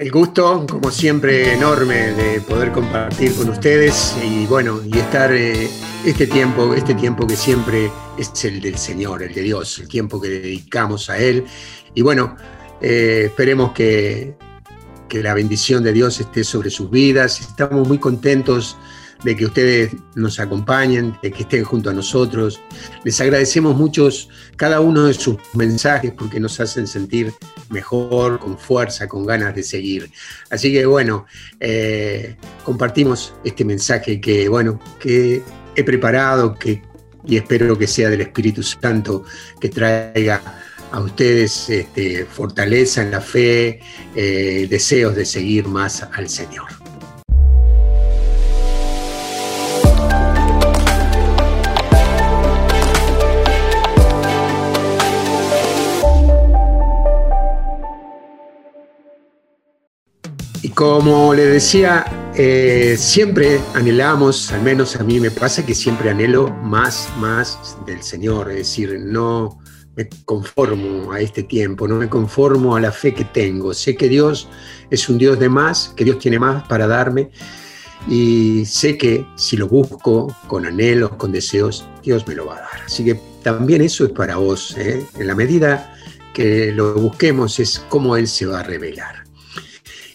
El gusto, como siempre, enorme de poder compartir con ustedes y bueno, y estar eh, este tiempo, este tiempo que siempre es el del Señor, el de Dios, el tiempo que dedicamos a Él. Y bueno, eh, esperemos que, que la bendición de Dios esté sobre sus vidas. Estamos muy contentos de que ustedes nos acompañen, de que estén junto a nosotros. Les agradecemos mucho cada uno de sus mensajes porque nos hacen sentir mejor, con fuerza, con ganas de seguir. Así que bueno, eh, compartimos este mensaje que bueno, que he preparado que, y espero que sea del Espíritu Santo que traiga a ustedes este, fortaleza en la fe, eh, deseos de seguir más al Señor. Como le decía, eh, siempre anhelamos, al menos a mí me pasa que siempre anhelo más, más del Señor, es decir, no me conformo a este tiempo, no me conformo a la fe que tengo. Sé que Dios es un Dios de más, que Dios tiene más para darme y sé que si lo busco con anhelos, con deseos, Dios me lo va a dar. Así que también eso es para vos. ¿eh? En la medida que lo busquemos es cómo Él se va a revelar.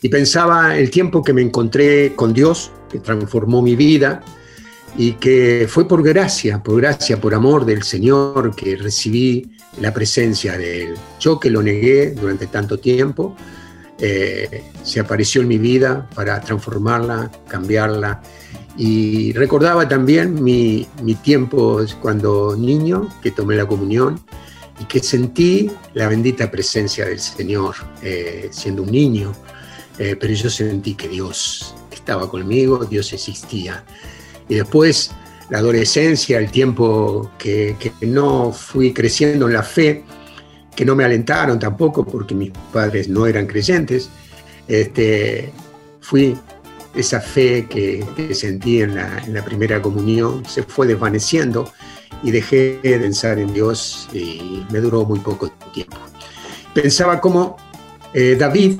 Y pensaba el tiempo que me encontré con Dios, que transformó mi vida, y que fue por gracia, por gracia, por amor del Señor que recibí la presencia de Él. Yo que lo negué durante tanto tiempo, eh, se apareció en mi vida para transformarla, cambiarla. Y recordaba también mi, mi tiempo cuando niño, que tomé la comunión y que sentí la bendita presencia del Señor eh, siendo un niño. Eh, pero yo sentí que Dios estaba conmigo, Dios existía. Y después la adolescencia, el tiempo que, no fui creciendo en la fe, que no me alentaron tampoco porque mis padres no eran creyentes, este, fui esa fe que, sentí en la, primera comunión, se fue desvaneciendo y dejé de pensar en Dios y me duró muy poco tiempo. Pensaba como eh, David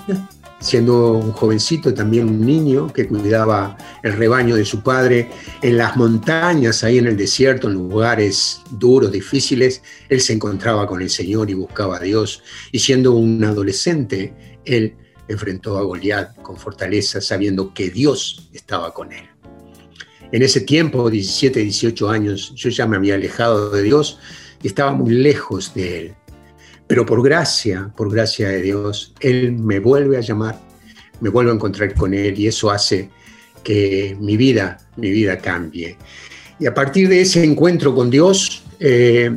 siendo un jovencito, también un niño que cuidaba el rebaño de su padre en las montañas, ahí en el desierto, en lugares duros, difíciles, él se encontraba con el Señor y buscaba a Dios. Y siendo un adolescente, él enfrentó a Goliat con fortaleza, sabiendo que Dios estaba con él. En ese tiempo, 17, 18 años, yo ya me había alejado de Dios y estaba muy lejos de él. Pero por gracia, por gracia de Dios, Él me vuelve a llamar, me vuelve a encontrar con Él y eso hace que mi vida, mi vida cambie. Y a partir de ese encuentro con Dios, eh,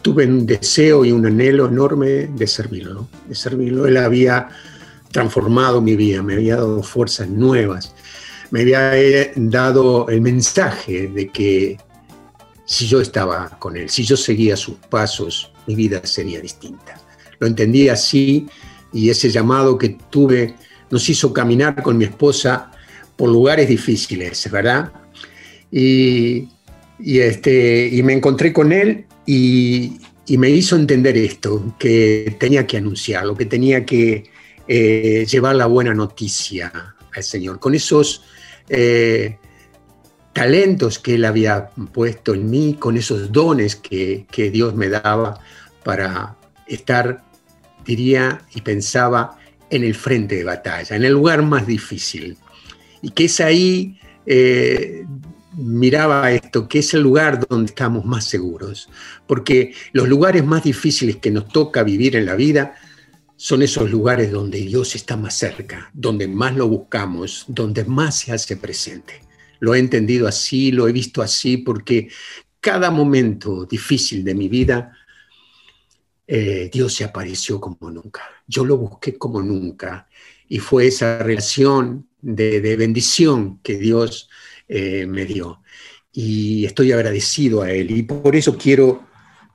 tuve un deseo y un anhelo enorme de servirlo, de servirlo. Él había transformado mi vida, me había dado fuerzas nuevas, me había eh, dado el mensaje de que si yo estaba con Él, si yo seguía sus pasos, mi vida sería distinta. Lo entendí así y ese llamado que tuve nos hizo caminar con mi esposa por lugares difíciles, ¿verdad? Y, este, me encontré con él y, me hizo entender esto, que tenía que anunciarlo, que tenía que eh, llevar la buena noticia al Señor, con esos eh, talentos que Él había puesto en mí, con esos dones que, Dios me daba para estar, diría y pensaba, en el frente de batalla, en el lugar más difícil. Y que es ahí, eh, miraba esto, que es el lugar donde estamos más seguros. Porque los lugares más difíciles que nos toca vivir en la vida son esos lugares donde Dios está más cerca, donde más lo buscamos, donde más se hace presente. Lo he entendido así, lo he visto así, porque cada momento difícil de mi vida, eh, Dios se apareció como nunca. Yo lo busqué como nunca. Y fue esa relación de, bendición que Dios eh, me dio. Y estoy agradecido a Él. Y por eso quiero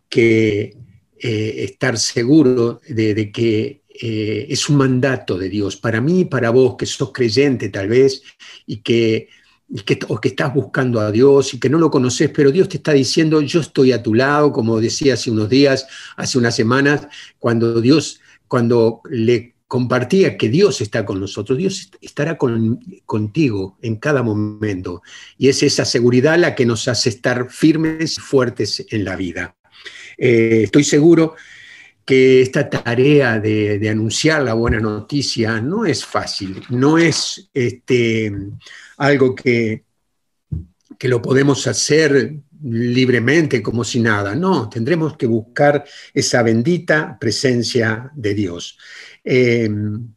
que, eh, estar seguro de, que es un mandato de Dios para mí y para vos, que sos creyente tal vez, y que que, o que estás buscando a Dios y que no lo conoces, pero Dios te está diciendo, yo estoy a tu lado, como decía hace unos días, hace unas semanas, cuando Dios, cuando le compartía que Dios está con nosotros, Dios estará contigo en cada momento. Y es esa seguridad la que nos hace estar firmes y fuertes en la vida. Eh, estoy seguro que esta tarea de, anunciar la buena noticia no es fácil, no es este, algo que, que lo podemos hacer libremente como si nada. No, tendremos que buscar esa bendita presencia de Dios. Em,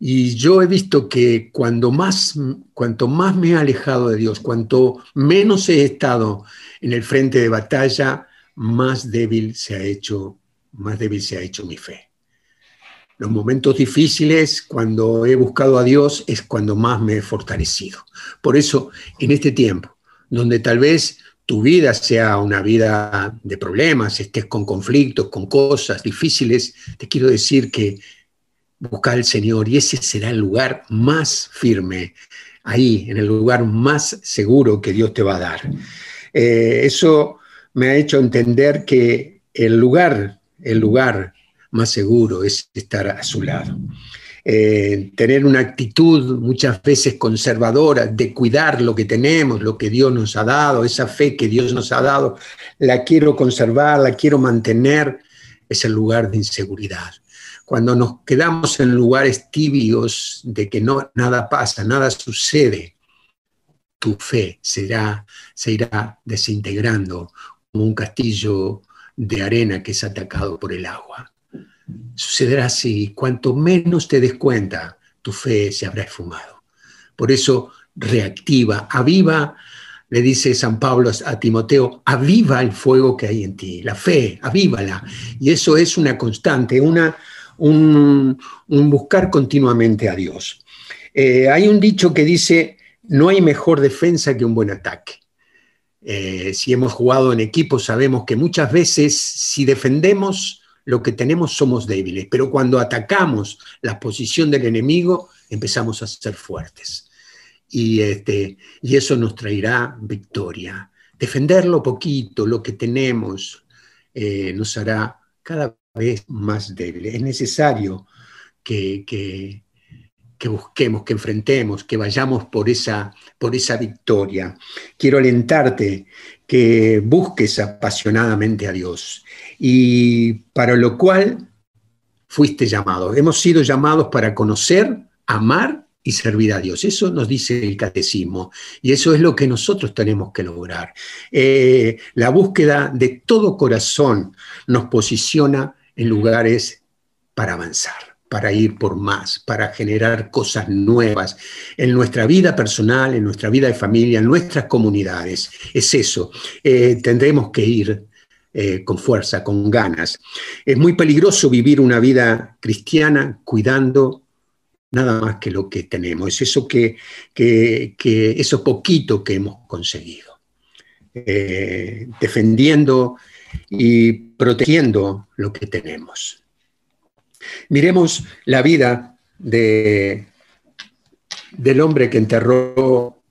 y yo he visto que cuando más, cuanto más me he alejado de Dios, cuanto menos he estado en el frente de batalla, más débil se ha hecho, más débil se ha hecho mi fe. Los momentos difíciles, cuando he buscado a Dios, es cuando más me he fortalecido. Por eso, en este tiempo, donde tal vez tu vida sea una vida de problemas, estés con conflictos, con cosas difíciles, te quiero decir que busca al Señor y ese será el lugar más firme, ahí, en el lugar más seguro que Dios te va a dar. Eh, eso me ha hecho entender que el lugar, el lugar más seguro es estar a su lado. Eh, tener una actitud muchas veces conservadora de cuidar lo que tenemos, lo que Dios nos ha dado, esa fe que Dios nos ha dado, la quiero conservar, la quiero mantener, es el lugar de inseguridad. Cuando nos quedamos en lugares tibios de que no, nada pasa, nada sucede, tu fe será, se irá desintegrando como un castillo de arena que es atacado por el agua. Sucederá así, cuanto menos te des cuenta, tu fe se habrá esfumado. Por eso, reactiva, aviva, le dice San Pablo a Timoteo, aviva el fuego que hay en ti, la fe, avívala. Y eso es una constante, una, un, buscar continuamente a Dios. Eh, hay un dicho que dice, no hay mejor defensa que un buen ataque. Eh, si hemos jugado en equipo, sabemos que muchas veces si defendemos lo que tenemos somos débiles, pero cuando atacamos la posición del enemigo, empezamos a ser fuertes. Y, este, y eso nos traerá victoria. Defender lo poquito, lo que tenemos, eh, nos hará cada vez más débiles. Es necesario que, que, que, busquemos, que enfrentemos, que vayamos por esa, por esa victoria. Quiero alentarte que busques apasionadamente a Dios y para lo cual fuiste llamado. Hemos sido llamados para conocer, amar y servir a Dios. Eso nos dice el catecismo y eso es lo que nosotros tenemos que lograr. Eh, la búsqueda de todo corazón nos posiciona en lugares para avanzar para ir por más, para generar cosas nuevas en nuestra vida personal, en nuestra vida de familia, en nuestras comunidades. Es eso. Eh, tendremos que ir eh, con fuerza, con ganas. Es muy peligroso vivir una vida cristiana cuidando nada más que lo que tenemos. Es eso que, eso poquito que hemos conseguido. Eh, defendiendo y protegiendo lo que tenemos. Miremos la vida de, del hombre que enterró,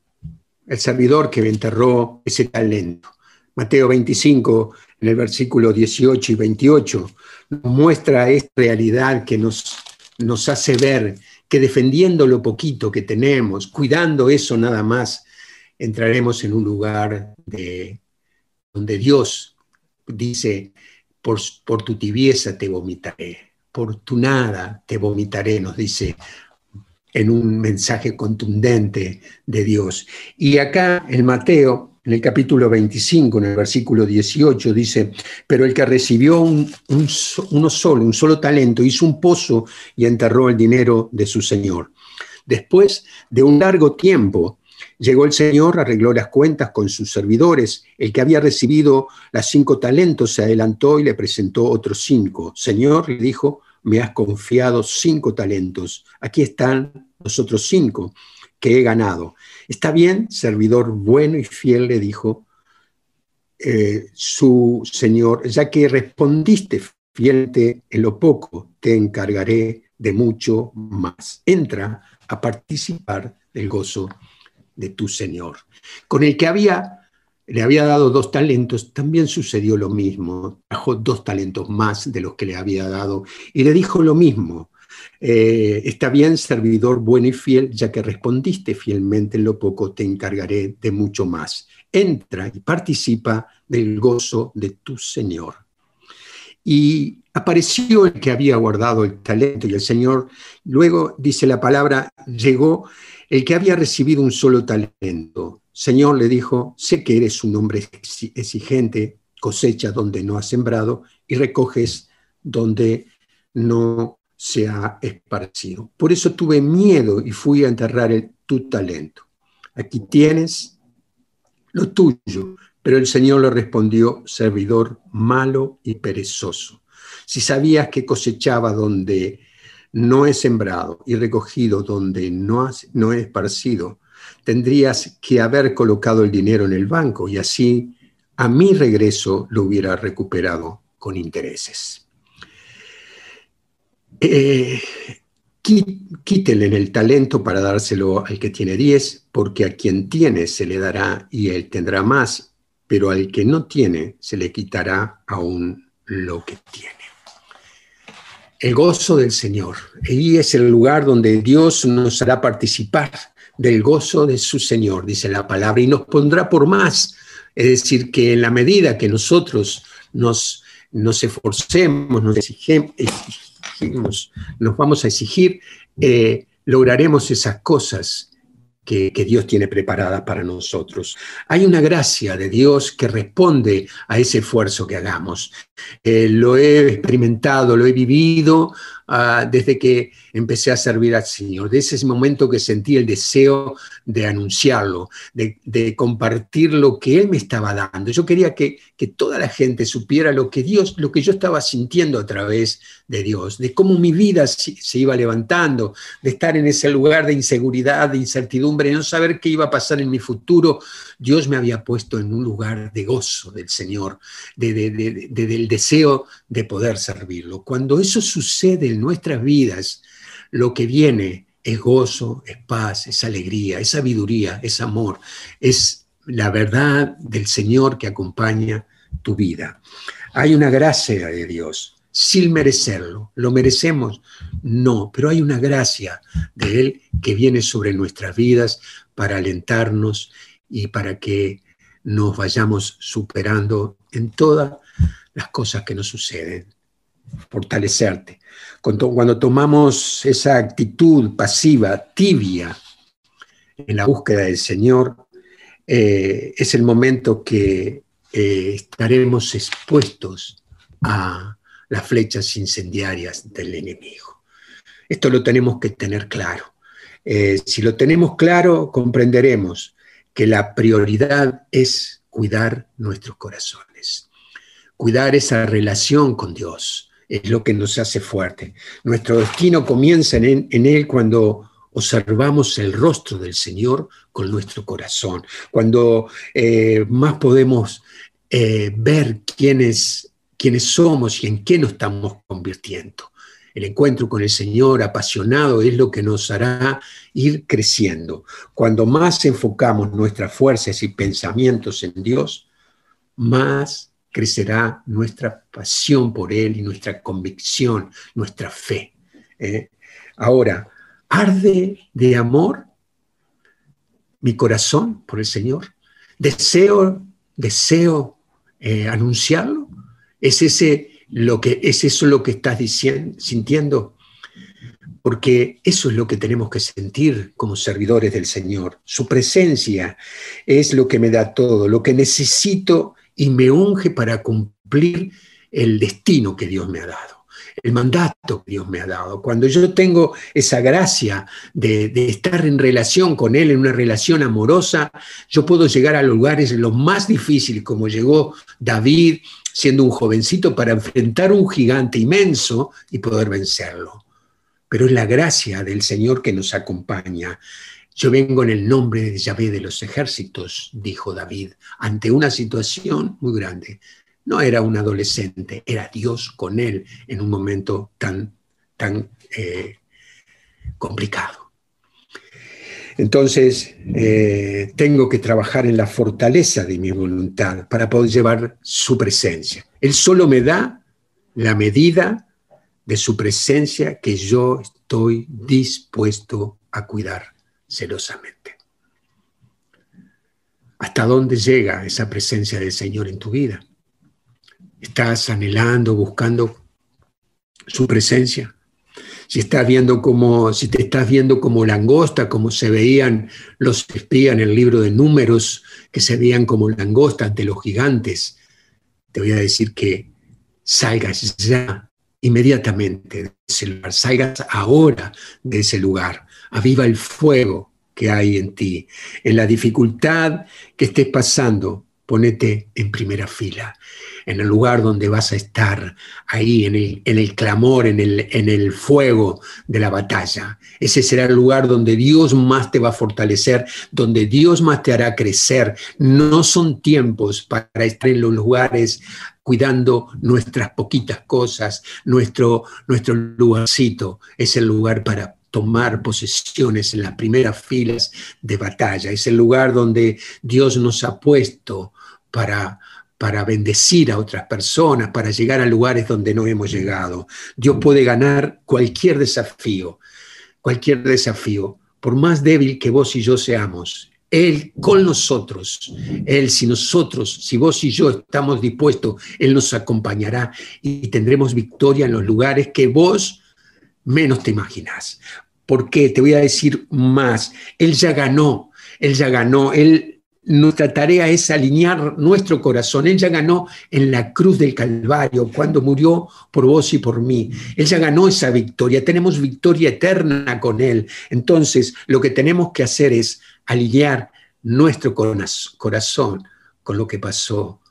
el servidor que enterró ese talento. Mateo 25, en el versículo 18 y 28, nos muestra esta realidad que nos, nos hace ver que defendiendo lo poquito que tenemos, cuidando eso nada más, entraremos en un lugar de, donde Dios dice, por, por tu tibieza te vomitaré por te vomitaré, nos dice en un mensaje contundente de Dios. Y acá en Mateo, en el capítulo 25, en el versículo 18, dice, pero el que recibió un, uno solo, un solo talento, hizo un pozo y enterró el dinero de su Señor. Después de un largo tiempo, Llegó el Señor, arregló las cuentas con sus servidores. El que había recibido las cinco talentos se adelantó y le presentó otros cinco. Señor, le dijo, me has confiado cinco talentos. Aquí están los otros cinco que he ganado. Está bien, servidor bueno y fiel, le dijo eh, su Señor, ya que respondiste fielmente en lo poco, te encargaré de mucho más. Entra a participar del gozo de tu Señor. Con el que había, le había dado dos talentos, también sucedió lo mismo. Trajo dos talentos más de los que le había dado y le dijo lo mismo. Eh, está bien, servidor bueno y fiel, ya que respondiste fielmente en lo poco, te encargaré de mucho más. Entra y participa del gozo de tu Señor. Y apareció el que había guardado el talento y el Señor, luego dice la palabra, llegó el que había recibido un solo talento. Señor le dijo, sé que eres un hombre exigente, cosecha donde no has sembrado y recoges donde no se ha esparcido. Por eso tuve miedo y fui a enterrar tu talento. Aquí tienes lo tuyo. Pero el Señor le respondió, servidor malo y perezoso. Si sabías que cosechaba donde no he sembrado y recogido donde no, no he esparcido, tendrías que haber colocado el dinero en el banco y así a mi regreso lo hubiera recuperado con intereses. Eh, quítele el talento para dárselo al que tiene diez, porque a quien tiene se le dará y él tendrá más, pero al que no tiene se le quitará aún lo que tiene el gozo del Señor. Ahí es el lugar donde Dios nos hará participar del gozo de su Señor, dice la palabra, y nos pondrá por más. Es decir, que en la medida que nosotros nos, nos esforcemos, nos exigimos, nos vamos a exigir, eh, lograremos esas cosas que, Dios tiene preparada para nosotros. Hay una gracia de Dios que responde a ese esfuerzo que hagamos. Eh, lo he experimentado, lo he vivido Ah, desde que empecé a servir al Señor, desde ese momento que sentí el deseo de anunciarlo, de, compartir lo que Él me estaba dando. Yo quería que, que, toda la gente supiera lo que Dios, lo que yo estaba sintiendo a través de Dios, de cómo mi vida se, se iba levantando, de estar en ese lugar de inseguridad, de incertidumbre, de no saber qué iba a pasar en mi futuro. Dios me había puesto en un lugar de gozo del Señor, de, deseo de poder servirlo. Cuando eso sucede en nuestras vidas, lo que viene es gozo, es paz, es alegría, es sabiduría, es amor, es la verdad del Señor que acompaña tu vida. Hay una gracia de Dios, sin merecerlo. ¿Lo merecemos? No, pero hay una gracia de Él que viene sobre nuestras vidas para alentarnos y para que nos vayamos superando en todas las cosas que nos suceden. Fortalecerte. Cuando, tomamos esa actitud pasiva, tibia, en la búsqueda del Señor, eh, es el momento que eh, estaremos expuestos a las flechas incendiarias del enemigo. Esto lo tenemos que tener claro. Eh, si lo tenemos claro, comprenderemos que la prioridad es cuidar nuestros corazones, cuidar esa relación con Dios, es lo que nos hace fuerte. Nuestro destino comienza en, Él cuando observamos el rostro del Señor con nuestro corazón, cuando eh, más podemos eh, ver quiénes, quiénes somos y en qué nos estamos convirtiendo. El encuentro con el Señor apasionado es lo que nos hará ir creciendo. Cuando más enfocamos nuestras fuerzas y pensamientos en Dios, más crecerá nuestra pasión por Él y nuestra convicción, nuestra fe. ¿eh? Ahora, arde de amor mi corazón por el Señor. Deseo, deseo eh, anunciarlo. Es ese lo que es eso lo que estás diciendo, sintiendo, porque eso es lo que tenemos que sentir como servidores del Señor. Su presencia es lo que me da todo, lo que necesito y me unge para cumplir el destino que Dios me ha dado el mandato que Dios me ha dado. Cuando yo tengo esa gracia de, estar en relación con Él, en una relación amorosa, yo puedo llegar a lugares los más difíciles, como llegó David siendo un jovencito para enfrentar un gigante inmenso y poder vencerlo. Pero es la gracia del Señor que nos acompaña. Yo vengo en el nombre de Yahvé de los ejércitos, dijo David, ante una situación muy grande. No era un adolescente, era Dios con él en un momento tan, tan eh, complicado. Entonces, eh, tengo que trabajar en la fortaleza de mi voluntad para poder llevar su presencia. Él solo me da la medida de su presencia que yo estoy dispuesto a cuidar celosamente. ¿Hasta dónde llega esa presencia del Señor en tu vida? ¿Estás anhelando, buscando su presencia? Si estás viendo como, si te estás viendo como langosta, como se veían los espías en el libro de números, que se veían como langostas de los gigantes, te voy a decir que salgas ya inmediatamente de ese lugar, salgas ahora de ese lugar, aviva el fuego que hay en ti. En la dificultad que estés pasando, ponete en primera fila en el lugar donde vas a estar, ahí en el, en el clamor, en el, en el fuego de la batalla. Ese será el lugar donde Dios más te va a fortalecer, donde Dios más te hará crecer. No son tiempos para estar en los lugares cuidando nuestras poquitas cosas, nuestro, nuestro lugarcito. Es el lugar para tomar posesiones en las primeras filas de batalla. Es el lugar donde Dios nos ha puesto para para bendecir a otras personas, para llegar a lugares donde no hemos llegado. Dios puede ganar cualquier desafío, cualquier desafío, por más débil que vos y yo seamos. Él con nosotros, Él si nosotros, si vos y yo estamos dispuestos, Él nos acompañará y tendremos victoria en los lugares que vos menos te imaginás. ¿Por qué? Te voy a decir más. Él ya ganó, Él ya ganó, Él nuestra tarea es alinear nuestro corazón. Él ya ganó en la cruz del Calvario cuando murió por vos y por mí. Él ya ganó esa victoria. Tenemos victoria eterna con Él. Entonces, lo que tenemos que hacer es alinear nuestro corazón con lo que pasó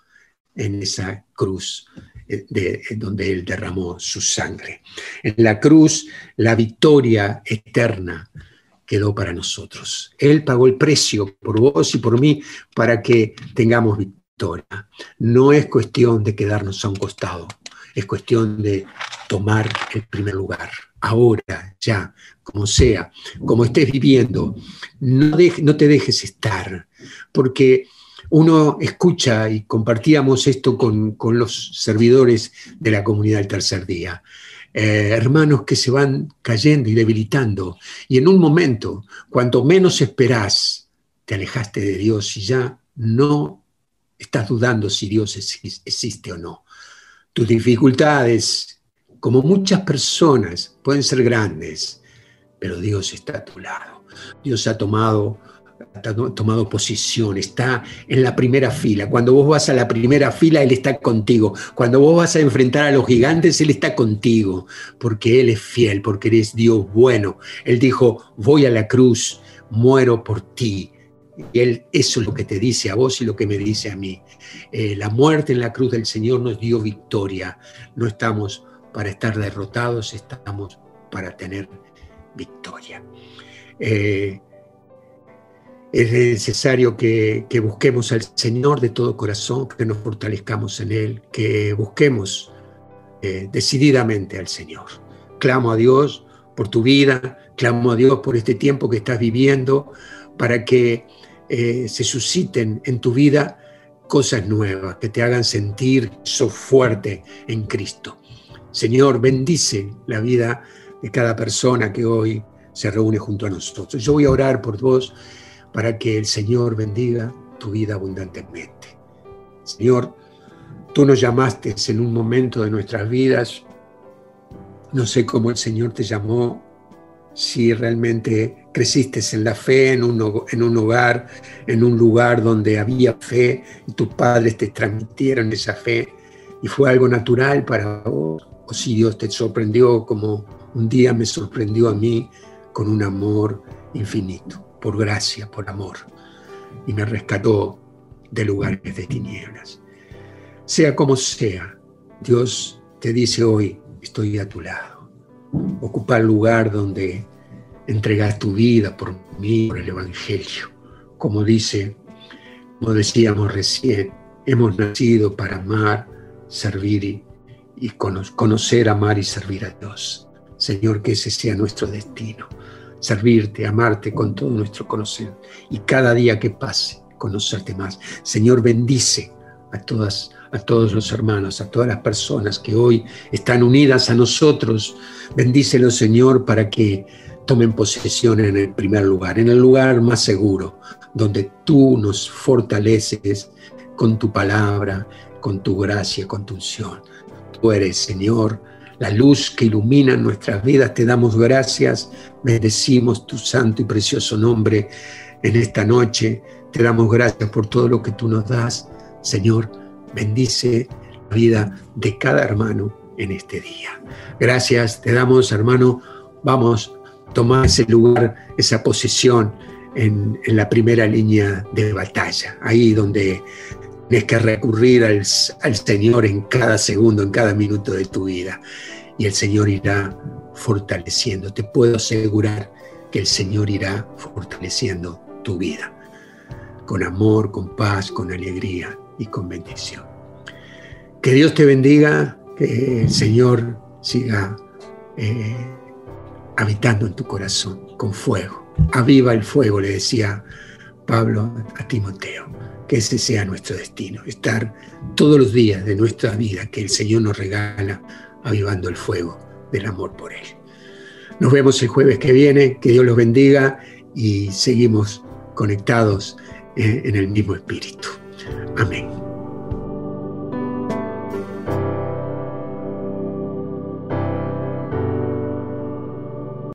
en esa cruz de, donde Él derramó su sangre. En la cruz, la victoria eterna quedó para nosotros. Él pagó el precio por vos y por mí para que tengamos victoria. No es cuestión de quedarnos a un costado, es cuestión de tomar el primer lugar. Ahora, ya, como sea, como estés viviendo, no, no te dejes estar, porque uno escucha y compartíamos esto con, los servidores de la comunidad del tercer día. Eh, hermanos que se van cayendo y debilitando. Y en un momento, cuanto menos esperás, te alejaste de Dios y ya no estás dudando si Dios existe o no. Tus dificultades, como muchas personas, pueden ser grandes, pero Dios está a tu lado. Dios ha tomado tomado posición, está en la primera fila. Cuando vos vas a la primera fila, Él está contigo. Cuando vos vas a enfrentar a los gigantes, Él está contigo, porque Él es fiel, porque eres Dios bueno. Él dijo, voy a la cruz, muero por ti. Y Él, eso es lo que te dice a vos y lo que me dice a mí. Eh, la muerte en la cruz del Señor nos dio victoria. No estamos para estar derrotados, estamos para tener victoria. Eh, es necesario que, busquemos al Señor de todo corazón, que nos fortalezcamos en Él, que busquemos eh, decididamente al Señor. Clamo a Dios por tu vida, clamo a Dios por este tiempo que estás viviendo, para que eh, se susciten en tu vida cosas nuevas, que te hagan sentir sos fuerte en Cristo. Señor, bendice la vida de cada persona que hoy se reúne junto a nosotros. Yo voy a orar por vos para que el Señor bendiga tu vida abundantemente. Señor, tú nos llamaste en un momento de nuestras vidas, no sé cómo el Señor te llamó, si realmente creciste en la fe, en un, en un hogar, en un lugar donde había fe y tus padres te transmitieron esa fe y fue algo natural para vos, o si Dios te sorprendió como un día me sorprendió a mí con un amor infinito por gracia, por amor, y me rescató de lugares de tinieblas. Sea como sea, Dios te dice hoy, estoy a tu lado. Ocupa el lugar donde entregas tu vida por mí, por el Evangelio. Como dice, como decíamos recién, hemos nacido para amar, servir y, y conocer, amar y servir a Dios. Señor, que ese sea nuestro destino servirte, amarte con todo nuestro conocimiento y cada día que pase, conocerte más. Señor, bendice a todas a todos los hermanos, a todas las personas que hoy están unidas a nosotros. Bendícelo, Señor, para que tomen posesión en el primer lugar, en el lugar más seguro, donde tú nos fortaleces con tu palabra, con tu gracia, con tu unción. Tú eres, Señor, la luz que ilumina nuestras vidas. Te damos gracias, bendecimos tu santo y precioso nombre en esta noche. Te damos gracias por todo lo que tú nos das. Señor, bendice la vida de cada hermano en este día. Gracias, te damos, hermano. Vamos, tomar ese lugar, esa posición en, en la primera línea de batalla, ahí donde Tienes que recurrir al, al, Señor en cada segundo, en cada minuto de tu vida. Y el Señor irá fortaleciendo. Te puedo asegurar que el Señor irá fortaleciendo tu vida. Con amor, con paz, con alegría y con bendición. Que Dios te bendiga, que el Señor siga eh, habitando en tu corazón con fuego. Aviva el fuego, le decía Pablo a Timoteo que ese sea nuestro destino, estar todos los días de nuestra vida que el Señor nos regala, avivando el fuego del amor por Él. Nos vemos el jueves que viene, que Dios los bendiga y seguimos conectados eh, en el mismo espíritu. Amén.